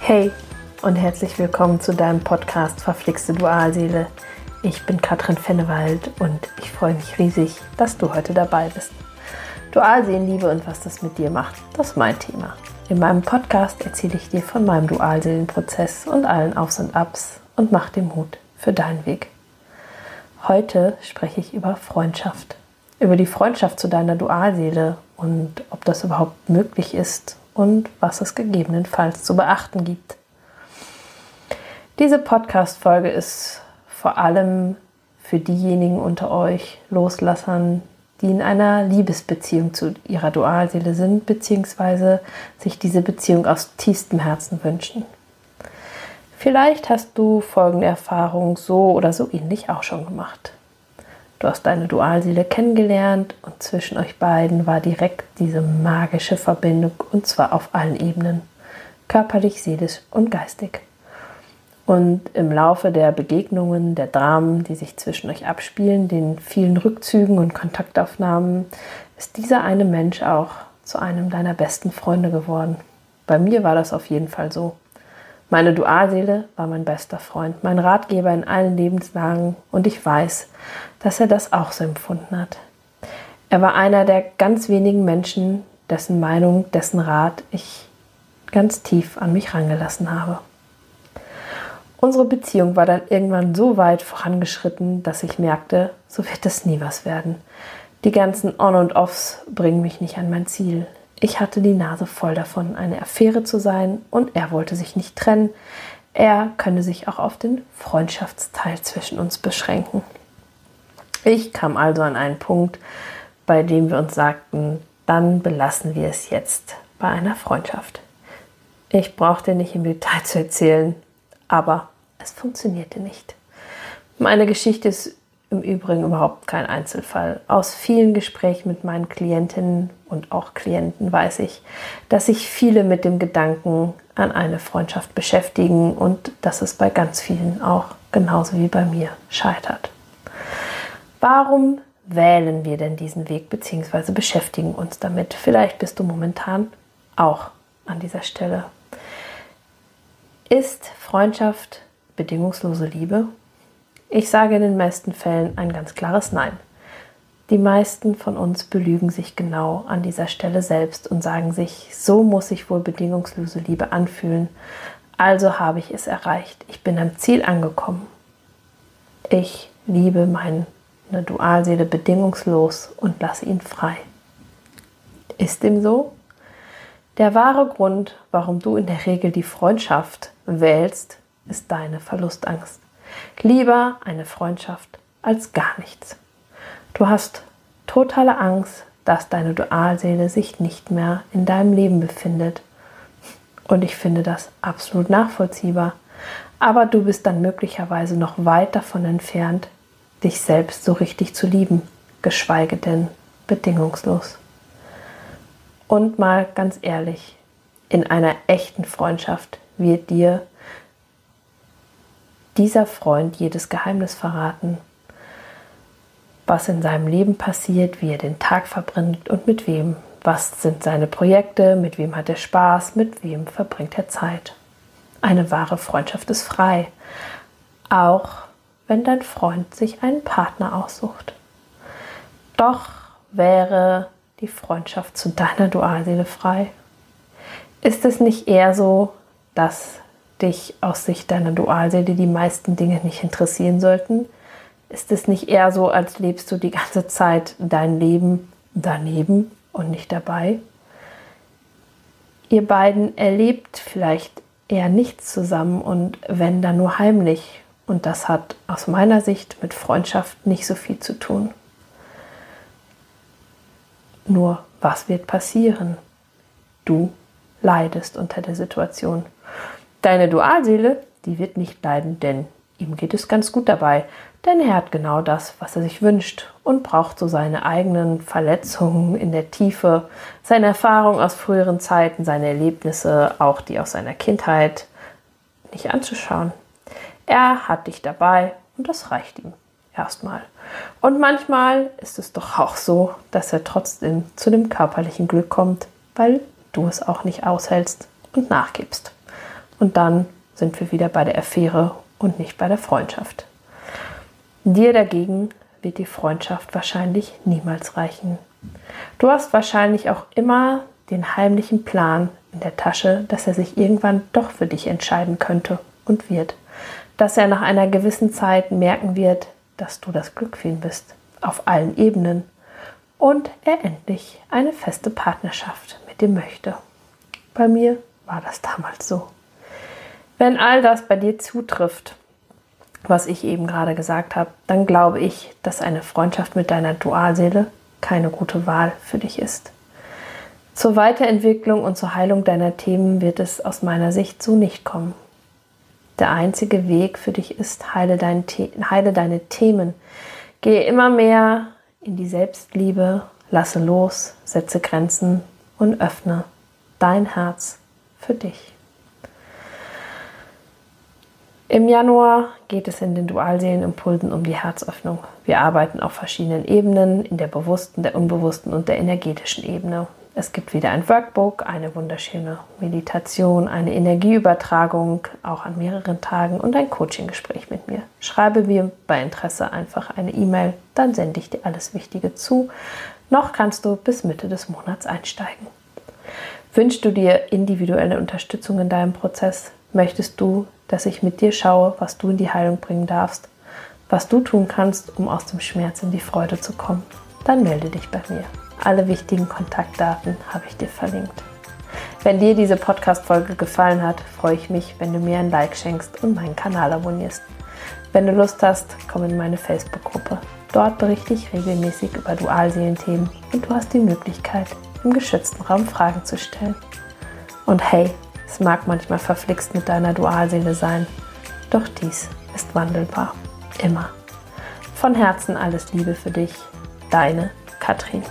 Hey und herzlich willkommen zu deinem Podcast Verflixte Dualseele. Ich bin Katrin Fennewald und ich freue mich riesig, dass du heute dabei bist. Dualseelenliebe und was das mit dir macht, das ist mein Thema. In meinem Podcast erzähle ich dir von meinem Dualseelenprozess und allen Aufs und Abs und mach dir Mut für deinen Weg. Heute spreche ich über Freundschaft. Über die Freundschaft zu deiner Dualseele und ob das überhaupt möglich ist und was es gegebenenfalls zu beachten gibt. Diese Podcast-Folge ist vor allem für diejenigen unter euch Loslassern, die in einer Liebesbeziehung zu ihrer Dualseele sind, beziehungsweise sich diese Beziehung aus tiefstem Herzen wünschen. Vielleicht hast du folgende Erfahrung so oder so ähnlich auch schon gemacht. Du hast deine Dualseele kennengelernt und zwischen euch beiden war direkt diese magische Verbindung und zwar auf allen Ebenen, körperlich, seelisch und geistig. Und im Laufe der Begegnungen, der Dramen, die sich zwischen euch abspielen, den vielen Rückzügen und Kontaktaufnahmen, ist dieser eine Mensch auch zu einem deiner besten Freunde geworden. Bei mir war das auf jeden Fall so. Meine Dualseele war mein bester Freund, mein Ratgeber in allen Lebenslagen und ich weiß, dass er das auch so empfunden hat. Er war einer der ganz wenigen Menschen, dessen Meinung, dessen Rat ich ganz tief an mich rangelassen habe. Unsere Beziehung war dann irgendwann so weit vorangeschritten, dass ich merkte, so wird es nie was werden. Die ganzen On- und Offs bringen mich nicht an mein Ziel. Ich hatte die Nase voll davon, eine Affäre zu sein und er wollte sich nicht trennen. Er könne sich auch auf den Freundschaftsteil zwischen uns beschränken. Ich kam also an einen Punkt, bei dem wir uns sagten, dann belassen wir es jetzt bei einer Freundschaft. Ich brauchte nicht im Detail zu erzählen, aber es funktionierte nicht. Meine Geschichte ist im Übrigen überhaupt kein Einzelfall. Aus vielen Gesprächen mit meinen Klientinnen und auch Klienten weiß ich, dass sich viele mit dem Gedanken an eine Freundschaft beschäftigen und dass es bei ganz vielen auch genauso wie bei mir scheitert. Warum wählen wir denn diesen Weg bzw. beschäftigen uns damit? Vielleicht bist du momentan auch an dieser Stelle. Ist Freundschaft bedingungslose Liebe? Ich sage in den meisten Fällen ein ganz klares Nein. Die meisten von uns belügen sich genau an dieser Stelle selbst und sagen sich, so muss sich wohl bedingungslose Liebe anfühlen, also habe ich es erreicht, ich bin am Ziel angekommen. Ich liebe meinen eine Dualseele bedingungslos und lasse ihn frei. Ist dem so? Der wahre Grund, warum du in der Regel die Freundschaft wählst, ist deine Verlustangst. Lieber eine Freundschaft als gar nichts. Du hast totale Angst, dass deine Dualseele sich nicht mehr in deinem Leben befindet. Und ich finde das absolut nachvollziehbar. Aber du bist dann möglicherweise noch weit davon entfernt, dich selbst so richtig zu lieben, geschweige denn bedingungslos. Und mal ganz ehrlich, in einer echten Freundschaft wird dir dieser Freund jedes Geheimnis verraten, was in seinem Leben passiert, wie er den Tag verbringt und mit wem. Was sind seine Projekte, mit wem hat er Spaß, mit wem verbringt er Zeit. Eine wahre Freundschaft ist frei, auch wenn dein Freund sich einen Partner aussucht. Doch wäre die Freundschaft zu deiner Dualseele frei? Ist es nicht eher so, dass dich aus Sicht deiner Dualseele die meisten Dinge nicht interessieren sollten? Ist es nicht eher so, als lebst du die ganze Zeit dein Leben daneben und nicht dabei? Ihr beiden erlebt vielleicht eher nichts zusammen und wenn dann nur heimlich und das hat aus meiner Sicht mit Freundschaft nicht so viel zu tun. Nur, was wird passieren? Du leidest unter der Situation. Deine Dualseele, die wird nicht leiden, denn ihm geht es ganz gut dabei, denn er hat genau das, was er sich wünscht und braucht so seine eigenen Verletzungen in der Tiefe, seine Erfahrungen aus früheren Zeiten, seine Erlebnisse, auch die aus seiner Kindheit, nicht anzuschauen. Er hat dich dabei und das reicht ihm erstmal. Und manchmal ist es doch auch so, dass er trotzdem zu dem körperlichen Glück kommt, weil du es auch nicht aushältst und nachgibst. Und dann sind wir wieder bei der Affäre und nicht bei der Freundschaft. Dir dagegen wird die Freundschaft wahrscheinlich niemals reichen. Du hast wahrscheinlich auch immer den heimlichen Plan in der Tasche, dass er sich irgendwann doch für dich entscheiden könnte und wird. Dass er nach einer gewissen Zeit merken wird, dass du das Glück für ihn bist, auf allen Ebenen, und er endlich eine feste Partnerschaft mit dir möchte. Bei mir war das damals so. Wenn all das bei dir zutrifft, was ich eben gerade gesagt habe, dann glaube ich, dass eine Freundschaft mit deiner Dualseele keine gute Wahl für dich ist. Zur Weiterentwicklung und zur Heilung deiner Themen wird es aus meiner Sicht so nicht kommen. Der einzige Weg für dich ist, heile, dein heile deine Themen. Gehe immer mehr in die Selbstliebe, lasse los, setze Grenzen und öffne dein Herz für dich. Im Januar geht es in den Dualseelenimpulsen um die Herzöffnung. Wir arbeiten auf verschiedenen Ebenen, in der bewussten, der unbewussten und der energetischen Ebene. Es gibt wieder ein Workbook, eine wunderschöne Meditation, eine Energieübertragung, auch an mehreren Tagen und ein Coaching-Gespräch mit mir. Schreibe mir bei Interesse einfach eine E-Mail, dann sende ich dir alles Wichtige zu. Noch kannst du bis Mitte des Monats einsteigen. Wünschst du dir individuelle Unterstützung in deinem Prozess? Möchtest du, dass ich mit dir schaue, was du in die Heilung bringen darfst, was du tun kannst, um aus dem Schmerz in die Freude zu kommen? Dann melde dich bei mir. Alle wichtigen Kontaktdaten habe ich dir verlinkt. Wenn dir diese Podcast-Folge gefallen hat, freue ich mich, wenn du mir ein Like schenkst und meinen Kanal abonnierst. Wenn du Lust hast, komm in meine Facebook-Gruppe. Dort berichte ich regelmäßig über Dualseelenthemen und du hast die Möglichkeit, im geschützten Raum Fragen zu stellen. Und hey, es mag manchmal verflixt mit deiner Dualseele sein, doch dies ist wandelbar. Immer. Von Herzen alles Liebe für dich, deine Katrin.